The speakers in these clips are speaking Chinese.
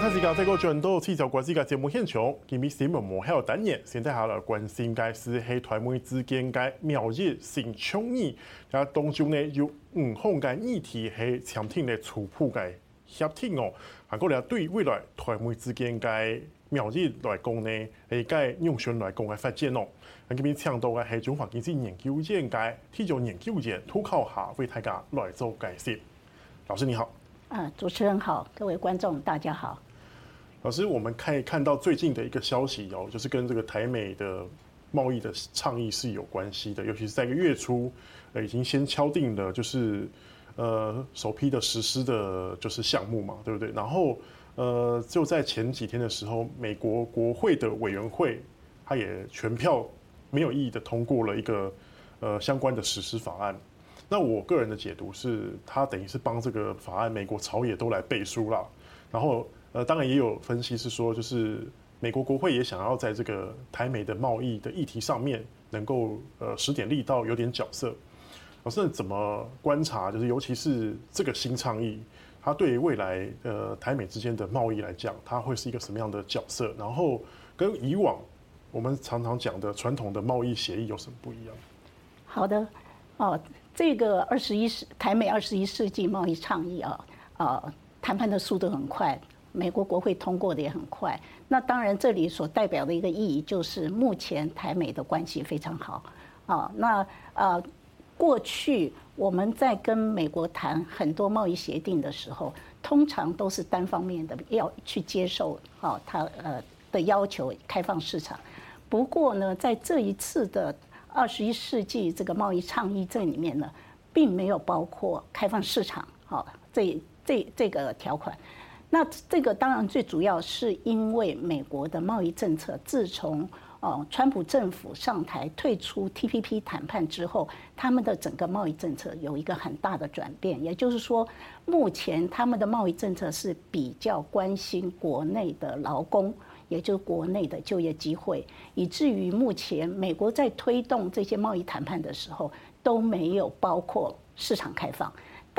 刚才是讲这个转到气象关系嘅节目现场，今日新闻幕后单元，现在下来关心嘅是喺台美之间嘅贸易新倡议，啊当中呢有五项嘅议题系签订嘅初步嘅协定哦，韩国咧对未来台美之间嘅贸易来讲呢，系该用心来讲嘅发展哦。咁今日请到嘅系中华经济研究院嘅体育研究员涂考下为大家来做解释。老师你好。啊，主持人好，各位观众大家好。老师，我们可以看到最近的一个消息哦，就是跟这个台美的贸易的倡议是有关系的，尤其是在一个月初，呃，已经先敲定了，就是呃首批的实施的，就是项目嘛，对不对？然后呃就在前几天的时候，美国国会的委员会，他也全票没有异议的通过了一个呃相关的实施法案。那我个人的解读是，他等于是帮这个法案，美国朝野都来背书了。然后，呃，当然也有分析是说，就是美国国会也想要在这个台美的贸易的议题上面，能够呃使点力道，有点角色。老师怎么观察？就是尤其是这个新倡议，它对于未来呃台美之间的贸易来讲，它会是一个什么样的角色？然后跟以往我们常常讲的传统的贸易协议有什么不一样？好的，哦。这个二十一世台美二十一世纪贸易倡议啊，呃，谈判的速度很快，美国国会通过的也很快。那当然，这里所代表的一个意义就是，目前台美的关系非常好啊。那呃，过去我们在跟美国谈很多贸易协定的时候，通常都是单方面的要去接受啊，他呃的要求开放市场。不过呢，在这一次的二十一世纪这个贸易倡议这里面呢，并没有包括开放市场，好，这这这个条款。那这个当然最主要是因为美国的贸易政策，自从哦川普政府上台退出 TPP 谈判之后，他们的整个贸易政策有一个很大的转变。也就是说，目前他们的贸易政策是比较关心国内的劳工。也就是国内的就业机会，以至于目前美国在推动这些贸易谈判的时候都没有包括市场开放。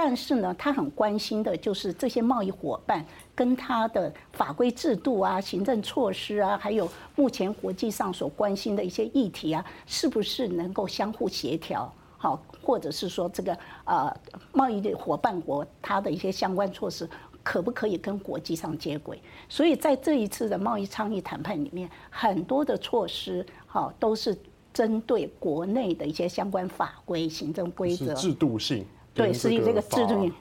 但是呢，他很关心的就是这些贸易伙伴跟他的法规制度啊、行政措施啊，还有目前国际上所关心的一些议题啊，是不是能够相互协调？好，或者是说这个呃贸易的伙伴国他的一些相关措施。可不可以跟国际上接轨？所以在这一次的贸易倡议谈判里面，很多的措施，好，都是针对国内的一些相关法规、行政规则、制度性。对，是以这个制度性、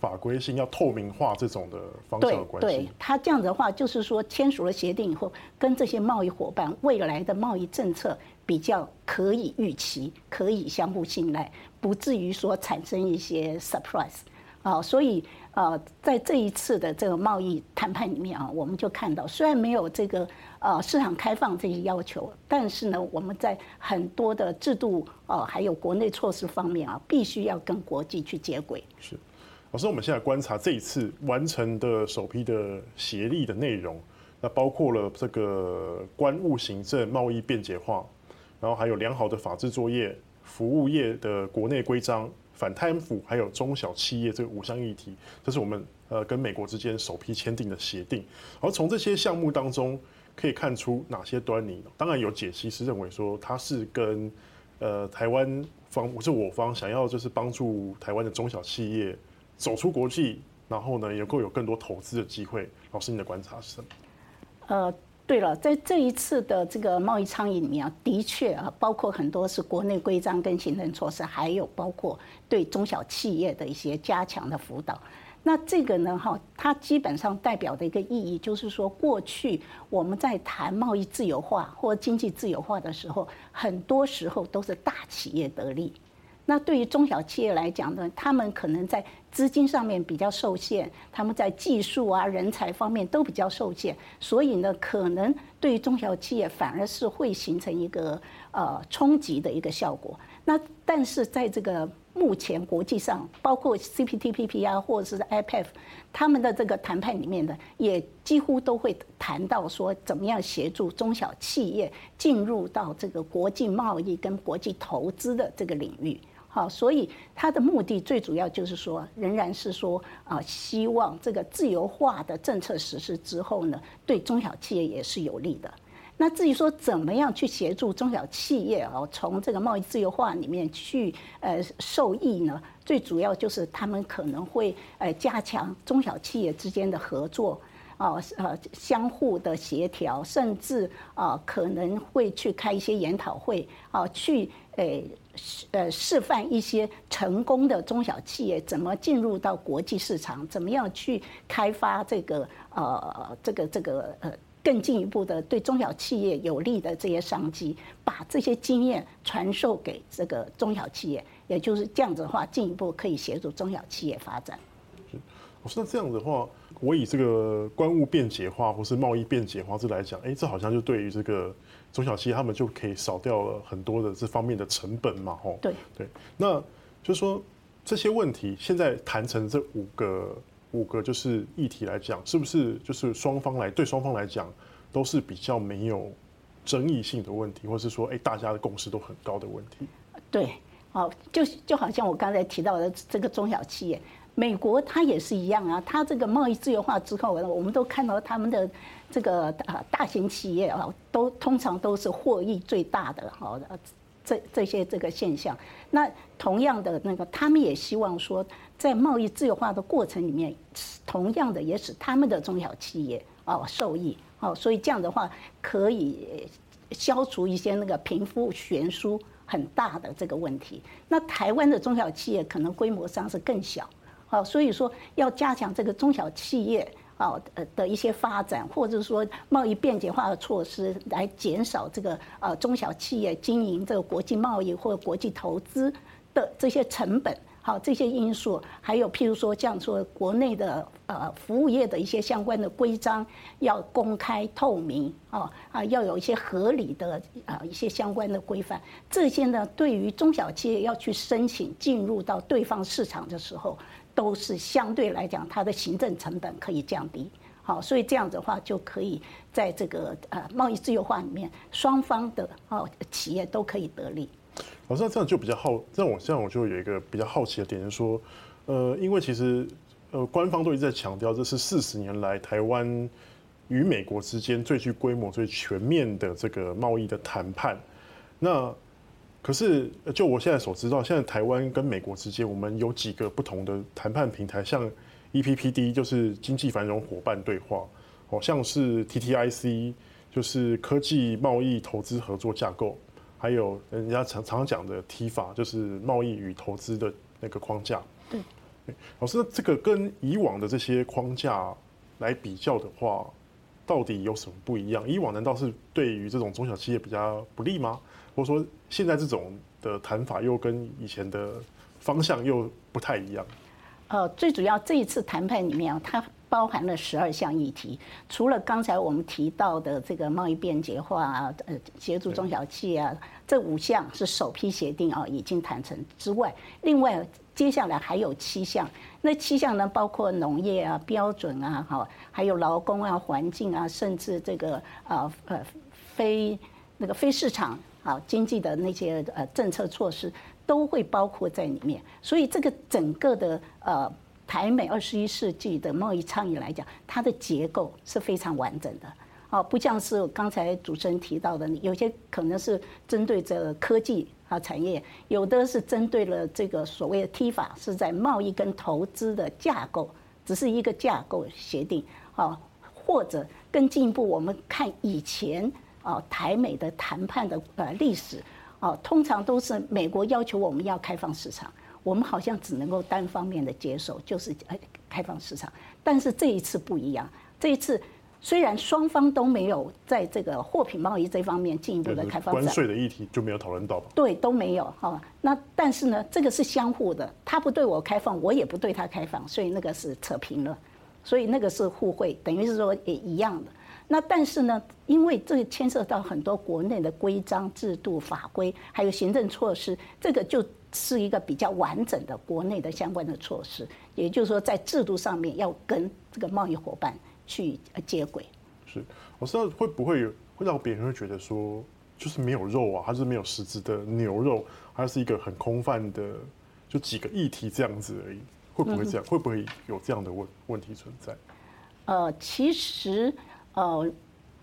法规性要透明化这种的方向的关系。对，他这样子的话，就是说签署了协定以后，跟这些贸易伙伴未来的贸易政策比较可以预期，可以相互信赖，不至于说产生一些 surprise。啊，所以呃，在这一次的这个贸易谈判里面啊，我们就看到，虽然没有这个呃市场开放这些要求，但是呢，我们在很多的制度啊，还有国内措施方面啊，必须要跟国际去接轨。是，老师，我们现在观察这一次完成的首批的协议的内容，那包括了这个关务行政、贸易便捷化，然后还有良好的法制作业、服务业的国内规章。反贪腐还有中小企业这五项议题，这是我们呃跟美国之间首批签订的协定。而从这些项目当中可以看出哪些端倪呢？当然有解析是认为说它是跟呃台湾方，或是我方想要就是帮助台湾的中小企业走出国际，然后呢能够有更多投资的机会。老师，你的观察是什么？呃。对了，在这一次的这个贸易倡议里面，的确啊，包括很多是国内规章跟行政措施，还有包括对中小企业的一些加强的辅导。那这个呢，哈，它基本上代表的一个意义，就是说，过去我们在谈贸易自由化或经济自由化的时候，很多时候都是大企业得利。那对于中小企业来讲呢，他们可能在资金上面比较受限，他们在技术啊、人才方面都比较受限，所以呢，可能对于中小企业反而是会形成一个呃冲击的一个效果。那但是在这个目前国际上，包括 CPTPP 啊，或者是 IPEF，他们的这个谈判里面的，也几乎都会谈到说，怎么样协助中小企业进入到这个国际贸易跟国际投资的这个领域。好，所以它的目的最主要就是说，仍然是说啊，希望这个自由化的政策实施之后呢，对中小企业也是有利的。那至于说怎么样去协助中小企业啊，从这个贸易自由化里面去呃受益呢？最主要就是他们可能会呃加强中小企业之间的合作啊，呃相互的协调，甚至啊可能会去开一些研讨会啊，去诶。呃，示范一些成功的中小企业怎么进入到国际市场，怎么样去开发这个呃，这个这个呃，更进一步的对中小企业有利的这些商机，把这些经验传授给这个中小企业，也就是这样子的话，进一步可以协助中小企业发展。是，那这样的话，我以这个关务便捷化或是贸易便捷化这来讲，哎，这好像就对于这个。中小企业他们就可以少掉了很多的这方面的成本嘛，吼。对对，那就是说这些问题现在谈成这五个五个就是议题来讲，是不是就是双方来对双方来讲都是比较没有争议性的问题，或是说哎大家的共识都很高的问题？对，好，就就好像我刚才提到的这个中小企业。美国它也是一样啊，它这个贸易自由化之后，我们都看到他们的这个啊大型企业啊，都通常都是获益最大的哈，这这些这个现象。那同样的那个，他们也希望说，在贸易自由化的过程里面，同样的也使他们的中小企业啊受益哦，所以这样的话可以消除一些那个贫富悬殊很大的这个问题。那台湾的中小企业可能规模上是更小。好，所以说要加强这个中小企业啊呃的一些发展，或者说贸易便捷化的措施，来减少这个呃中小企业经营这个国际贸易或国际投资的这些成本。好，这些因素，还有譬如说，这样说国内的呃服务业的一些相关的规章要公开透明啊啊，要有一些合理的啊一些相关的规范。这些呢，对于中小企业要去申请进入到对方市场的时候，都是相对来讲，它的行政成本可以降低，好，所以这样子的话就可以在这个呃贸易自由化里面，双方的哦企业都可以得利。好，像，这样就比较好，这样我这样我就有一个比较好奇的点，就是说，呃，因为其实呃官方都一直在强调，这是四十年来台湾与美国之间最具规模、最全面的这个贸易的谈判，那。可是，就我现在所知道，现在台湾跟美国之间，我们有几个不同的谈判平台，像 EPPD 就是经济繁荣伙伴对话，哦，像是 TTIC 就是科技贸易投资合作架构，还有人家常常讲的 TIFA 就是贸易与投资的那个框架。对，老师，这个跟以往的这些框架来比较的话，到底有什么不一样？以往难道是对于这种中小企业比较不利吗？或者说，现在这种的谈法又跟以前的方向又不太一样？呃，最主要这一次谈判里面啊，它包含了十二项议题，除了刚才我们提到的这个贸易便捷化啊，呃，协助中小企业啊，这五项是首批协定啊已经谈成之外，另外接下来还有七项，那七项呢包括农业啊、标准啊、哈，还有劳工啊、环境啊，甚至这个呃呃非那个非市场。啊，经济的那些呃政策措施都会包括在里面，所以这个整个的呃台美二十一世纪的贸易倡议来讲，它的结构是非常完整的。哦，不像是刚才主持人提到的，有些可能是针对这科技啊产业，有的是针对了这个所谓的 T 法是在贸易跟投资的架构，只是一个架构协定啊，或者更进一步，我们看以前。啊，台美的谈判的呃历史，啊，通常都是美国要求我们要开放市场，我们好像只能够单方面的接受，就是开放市场。但是这一次不一样，这一次虽然双方都没有在这个货品贸易这方面进一步的开放，关税的议题就没有讨论到吧？对，都没有哈。那但是呢，这个是相互的，他不对我开放，我也不对他开放，所以那个是扯平了，所以那个是互惠，等于是说也一样的。那但是呢，因为这牵涉到很多国内的规章制度、法规，还有行政措施，这个就是一个比较完整的国内的相关的措施。也就是说，在制度上面要跟这个贸易伙伴去接轨。是，我知道会不会有会让别人会觉得说，就是没有肉啊，它是没有实质的牛肉，它是一个很空泛的，就几个议题这样子而已。会不会这样？会不会有这样的问问题存在？呃，其实呃，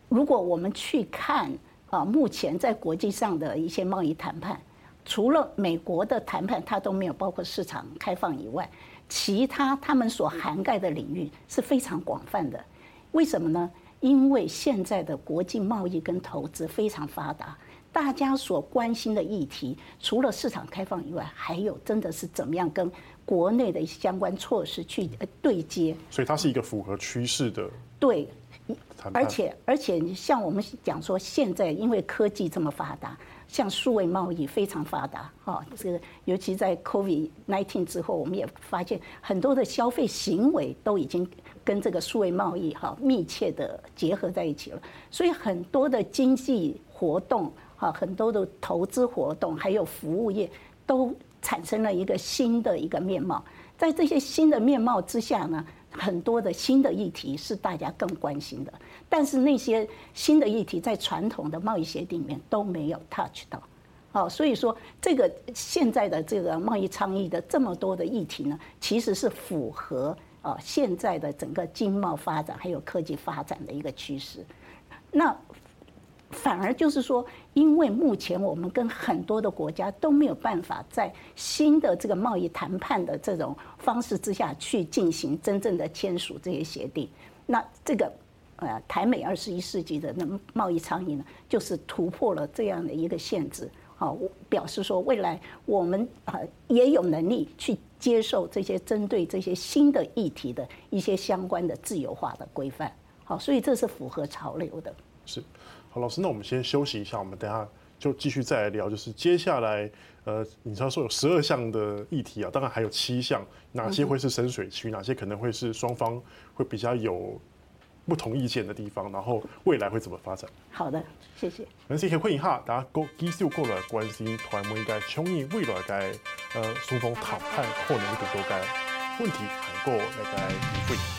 如果我们去看啊、呃，目前在国际上的一些贸易谈判，除了美国的谈判，它都没有包括市场开放以外，其他他们所涵盖的领域是非常广泛的。为什么呢？因为现在的国际贸易跟投资非常发达，大家所关心的议题，除了市场开放以外，还有真的是怎么样跟国内的相关措施去对接。所以它是一个符合趋势的。对，而且而且像我们讲说，现在因为科技这么发达。像数位贸易非常发达，哈，这个尤其在 COVID-19 之后，我们也发现很多的消费行为都已经跟这个数位贸易哈密切的结合在一起了。所以很多的经济活动，哈，很多的投资活动，还有服务业，都产生了一个新的一个面貌。在这些新的面貌之下呢，很多的新的议题是大家更关心的。但是那些新的议题在传统的贸易协定里面都没有 touch 到，好，所以说这个现在的这个贸易倡议的这么多的议题呢，其实是符合啊现在的整个经贸发展还有科技发展的一个趋势。那反而就是说，因为目前我们跟很多的国家都没有办法在新的这个贸易谈判的这种方式之下去进行真正的签署这些协定，那这个。呃，台美二十一世纪的那贸易倡议呢，就是突破了这样的一个限制，好，表示说未来我们啊也有能力去接受这些针对这些新的议题的一些相关的自由化的规范，好，所以这是符合潮流的。是，好，老师，那我们先休息一下，我们等下就继续再来聊，就是接下来呃，你知道说有十二项的议题啊，当然还有七项，哪些会是深水区，哪些可能会是双方会比较有。不同意见的地方，然后未来会怎么发展？好的，谢谢。咁先欢迎哈大家继续过来关心台湾嘅倡议未来该呃双方谈判可能遇到嘅问题，还够那个机会。